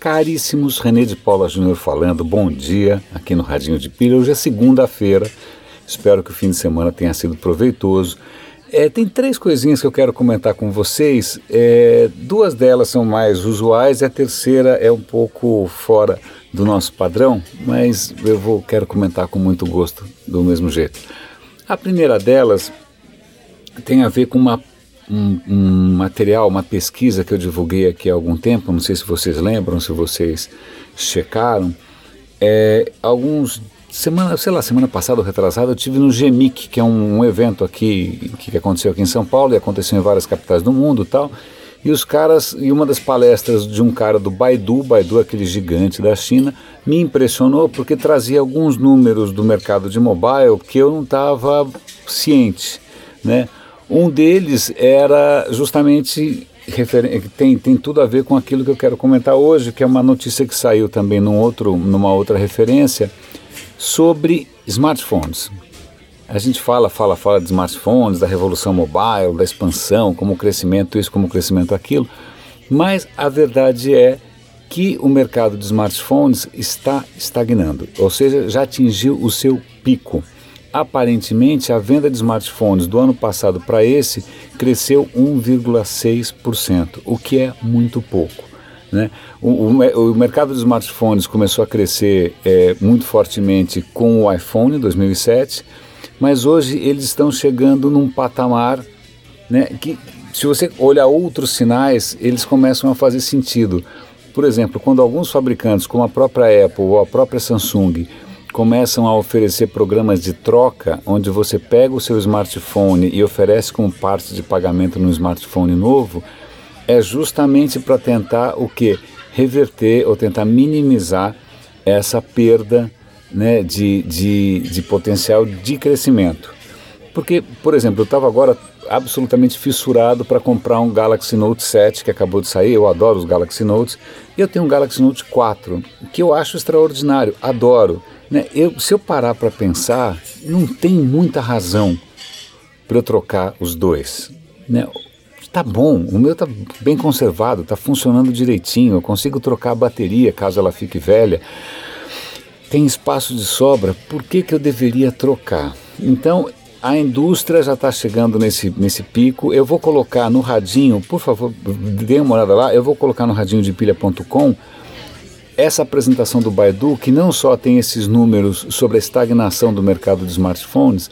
caríssimos, René de Paula Júnior falando, bom dia aqui no Radinho de Pilha. Hoje é segunda-feira, espero que o fim de semana tenha sido proveitoso. É, tem três coisinhas que eu quero comentar com vocês. É, duas delas são mais usuais e a terceira é um pouco fora do nosso padrão, mas eu vou, quero comentar com muito gosto do mesmo jeito. A primeira delas tem a ver com uma um, um, material, uma pesquisa que eu divulguei aqui há algum tempo, não sei se vocês lembram, se vocês checaram, é, alguns semana, sei lá, semana passada ou retrasada, eu tive no GEMIC, que é um, um evento aqui que aconteceu aqui em São Paulo e aconteceu em várias capitais do mundo, tal. E os caras, e uma das palestras de um cara do Baidu, Baidu aquele gigante da China, me impressionou porque trazia alguns números do mercado de mobile que eu não estava ciente, né? Um deles era justamente tem, tem tudo a ver com aquilo que eu quero comentar hoje, que é uma notícia que saiu também num outro, numa outra referência sobre smartphones. A gente fala, fala, fala de smartphones, da revolução mobile, da expansão, como crescimento isso, como crescimento aquilo, mas a verdade é que o mercado de smartphones está estagnando, ou seja, já atingiu o seu pico aparentemente a venda de smartphones do ano passado para esse cresceu 1,6%, o que é muito pouco. Né? O, o, o, mercado de smartphones começou a crescer é, muito fortemente com o iPhone em 2007, mas hoje eles estão chegando num patamar né, que, se você olhar outros sinais, eles começam a fazer sentido. Por exemplo, quando alguns fabricantes, como a própria Apple ou a própria Samsung, começam a oferecer programas de troca, onde você pega o seu smartphone e oferece como parte de pagamento no smartphone novo, é justamente para tentar o que? Reverter ou tentar minimizar essa perda né, de, de, de potencial de crescimento. Porque, por exemplo, eu estava agora absolutamente fissurado para comprar um Galaxy Note 7 que acabou de sair. Eu adoro os Galaxy Notes. E eu tenho um Galaxy Note 4 que eu acho extraordinário, adoro. Né? Eu, se eu parar para pensar, não tem muita razão para eu trocar os dois. Né? Tá bom, o meu tá bem conservado, tá funcionando direitinho, eu consigo trocar a bateria caso ela fique velha. Tem espaço de sobra, por que, que eu deveria trocar? Então, a indústria já está chegando nesse, nesse pico. Eu vou colocar no radinho, por favor, dê uma olhada lá, eu vou colocar no radinho de pilha.com essa apresentação do Baidu, que não só tem esses números sobre a estagnação do mercado de smartphones,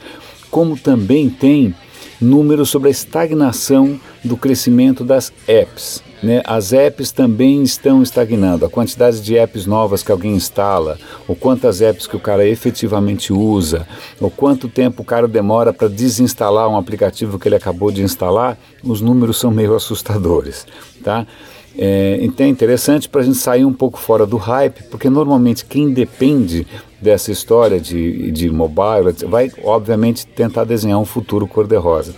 como também tem números sobre a estagnação do crescimento das apps. Né? As apps também estão estagnando. A quantidade de apps novas que alguém instala, ou quantas apps que o cara efetivamente usa, ou quanto tempo o cara demora para desinstalar um aplicativo que ele acabou de instalar, os números são meio assustadores. Tá? É, então é interessante para a gente sair um pouco fora do hype, porque normalmente quem depende dessa história de, de mobile vai, obviamente, tentar desenhar um futuro cor-de-rosa.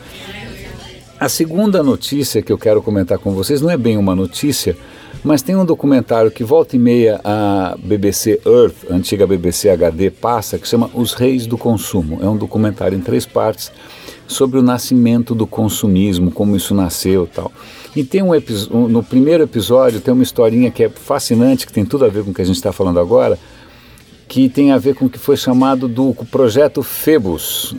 A segunda notícia que eu quero comentar com vocês não é bem uma notícia, mas tem um documentário que volta e meia a BBC Earth, antiga BBC HD, passa, que chama Os Reis do Consumo. É um documentário em três partes sobre o nascimento do consumismo, como isso nasceu tal. E tem um, um no primeiro episódio tem uma historinha que é fascinante, que tem tudo a ver com o que a gente está falando agora, que tem a ver com o que foi chamado do projeto Phoebus,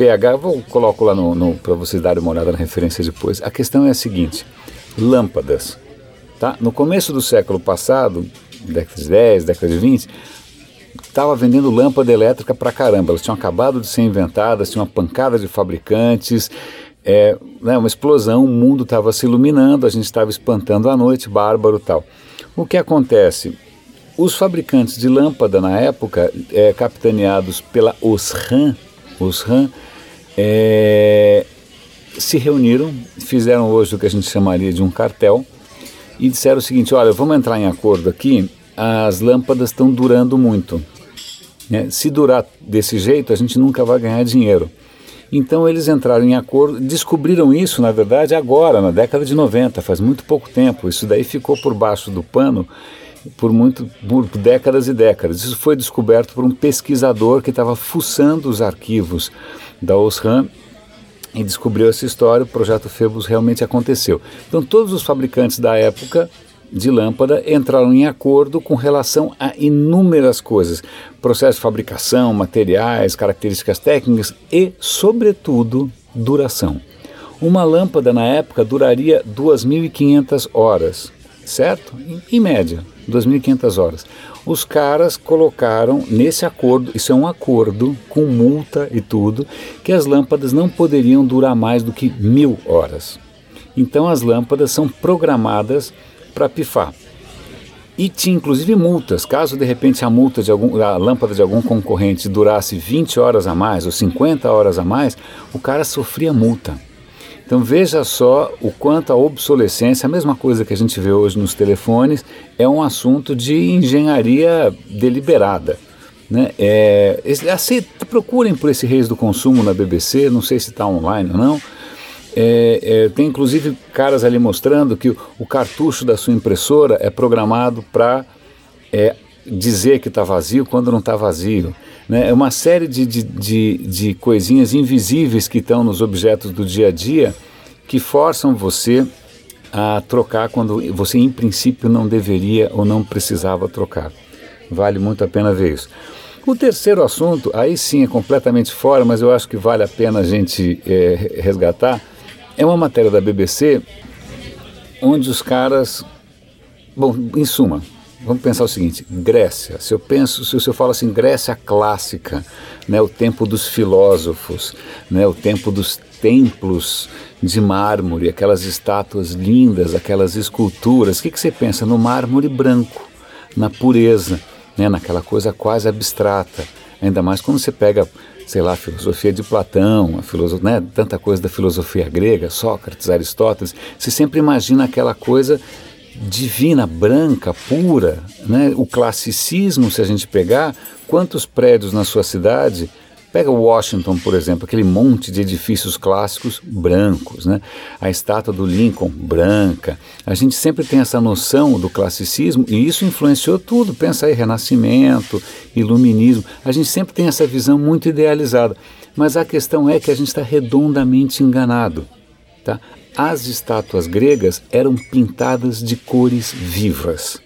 FPH, vou coloco lá no, no para vocês darem uma olhada na referência depois. A questão é a seguinte, lâmpadas. Tá? No começo do século passado, década de 10, década de 20, estava vendendo lâmpada elétrica para caramba. Elas tinham acabado de ser inventadas, tinha uma pancada de fabricantes, é, né, uma explosão, o mundo estava se iluminando, a gente estava espantando a noite, bárbaro tal. O que acontece? Os fabricantes de lâmpada na época, é, capitaneados pela Osram, Osram é, se reuniram, fizeram hoje o que a gente chamaria de um cartel e disseram o seguinte: olha, vamos entrar em acordo aqui, as lâmpadas estão durando muito. Né? Se durar desse jeito, a gente nunca vai ganhar dinheiro. Então eles entraram em acordo, descobriram isso, na verdade, agora, na década de 90, faz muito pouco tempo. Isso daí ficou por baixo do pano por, muito, por décadas e décadas. Isso foi descoberto por um pesquisador que estava fuçando os arquivos da Osram e descobriu essa história. O projeto Phoebus realmente aconteceu. Então todos os fabricantes da época de lâmpada entraram em acordo com relação a inúmeras coisas: processo de fabricação, materiais, características técnicas e, sobretudo, duração. Uma lâmpada na época duraria 2.500 horas, certo? Em, média, 2.500 horas. Os caras colocaram nesse acordo, isso é um acordo com multa e tudo, que as lâmpadas não poderiam durar mais do que mil horas. Então as lâmpadas são programadas para pifar. E tinha inclusive multas, caso de repente a multa de algum, a lâmpada de algum concorrente durasse 20 horas a mais ou 50 horas a mais, o cara sofria multa. Então veja só o quanto a obsolescência, a mesma coisa que a gente vê hoje nos telefones, é um assunto de engenharia deliberada. Né? É, assim, procurem por esse Reis do Consumo na BBC, não sei se está online ou não. É, é, tem inclusive caras ali mostrando que o, o, cartucho da sua impressora é programado para é, dizer que está vazio quando não está vazio. Né? É uma série de, de, de, de coisinhas invisíveis que estão nos objetos do dia a dia que forçam você a trocar quando você, em princípio, não deveria ou não precisava trocar. Vale muito a pena ver isso. O terceiro assunto, aí sim é completamente fora, mas eu acho que vale a pena a gente é, resgatar, é uma matéria da BBC onde os caras. Bom, em suma, Vamos pensar o seguinte: Grécia. Se eu penso, se eu falo assim, Grécia clássica, né, o tempo dos filósofos, né, o tempo dos templos de mármore, aquelas estátuas lindas, aquelas esculturas. O que, que você pensa no mármore branco, na pureza, né, naquela coisa quase abstrata? Ainda mais quando você pega, sei lá, a filosofia de Platão, a filosofia, né, tanta coisa da filosofia grega, Sócrates, Aristóteles. Você sempre imagina aquela coisa divina, branca, pura. Né? O classicismo, se a gente pegar, quantos prédios na sua cidade Pega Washington, por exemplo, aquele monte de edifícios clássicos brancos, né? A estátua do Lincoln branca. A gente sempre tem essa noção do classicismo e isso influenciou tudo. Pensa aí, Renascimento, Iluminismo. A gente sempre tem essa visão muito idealizada. Mas a questão é que a gente está redondamente enganado. Tá? As estátuas gregas eram pintadas de cores vivas.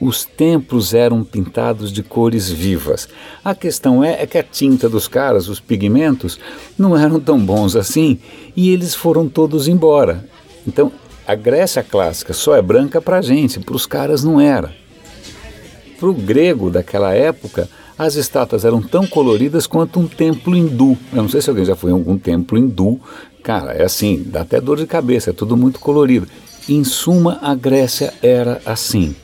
Os templos eram pintados de cores vivas. A questão é, é que a tinta dos caras, os pigmentos, não eram tão bons assim e eles foram todos embora. Então, a Grécia clássica só é branca para a gente, para os caras não era. Para o grego daquela época, as estátuas eram tão coloridas quanto um templo hindu. Eu não sei se alguém já foi em algum templo hindu. Cara, é assim, dá até dor de cabeça, é tudo muito colorido. Em suma, a Grécia era assim.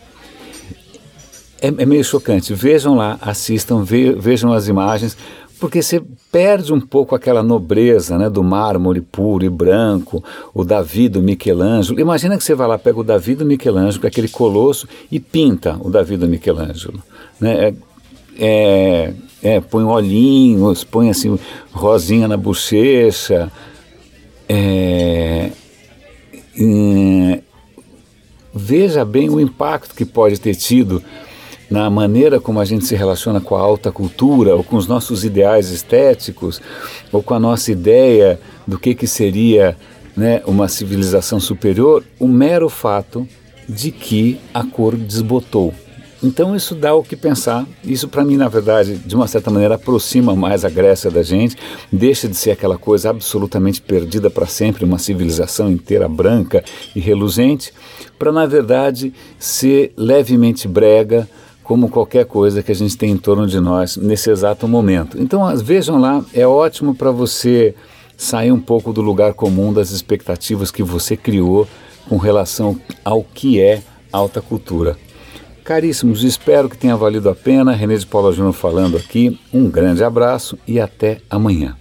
É, é meio chocante. Vejam lá, assistam, ve, vejam as imagens, porque você perde um pouco aquela nobreza né, do mármore puro e branco, o Davi do Michelangelo. Imagina que você vai lá, pega o Davi do Michelangelo, aquele colosso, e pinta o Davi do Michelangelo. Né? É, é, é, põe olhinhos, põe assim rosinha na bochecha. É, veja bem o impacto que pode ter tido na maneira como a gente se relaciona com a alta cultura, ou com os nossos ideais estéticos, ou com a nossa ideia do que, que seria né, uma civilização superior, o mero fato de que a cor desbotou. Então isso dá o que pensar. Isso para mim, na verdade, de uma certa maneira aproxima mais a Grécia da gente, deixa de ser aquela coisa absolutamente perdida para sempre, uma civilização inteira branca e reluzente, para na verdade ser levemente brega, como qualquer coisa que a gente tem em torno de nós nesse exato momento. Então, vejam lá, é ótimo para você sair um pouco do lugar comum das expectativas que você criou com relação ao que é alta cultura. Caríssimos, espero que tenha valido a pena. René de Paula Júnior falando aqui. Um grande abraço e até amanhã.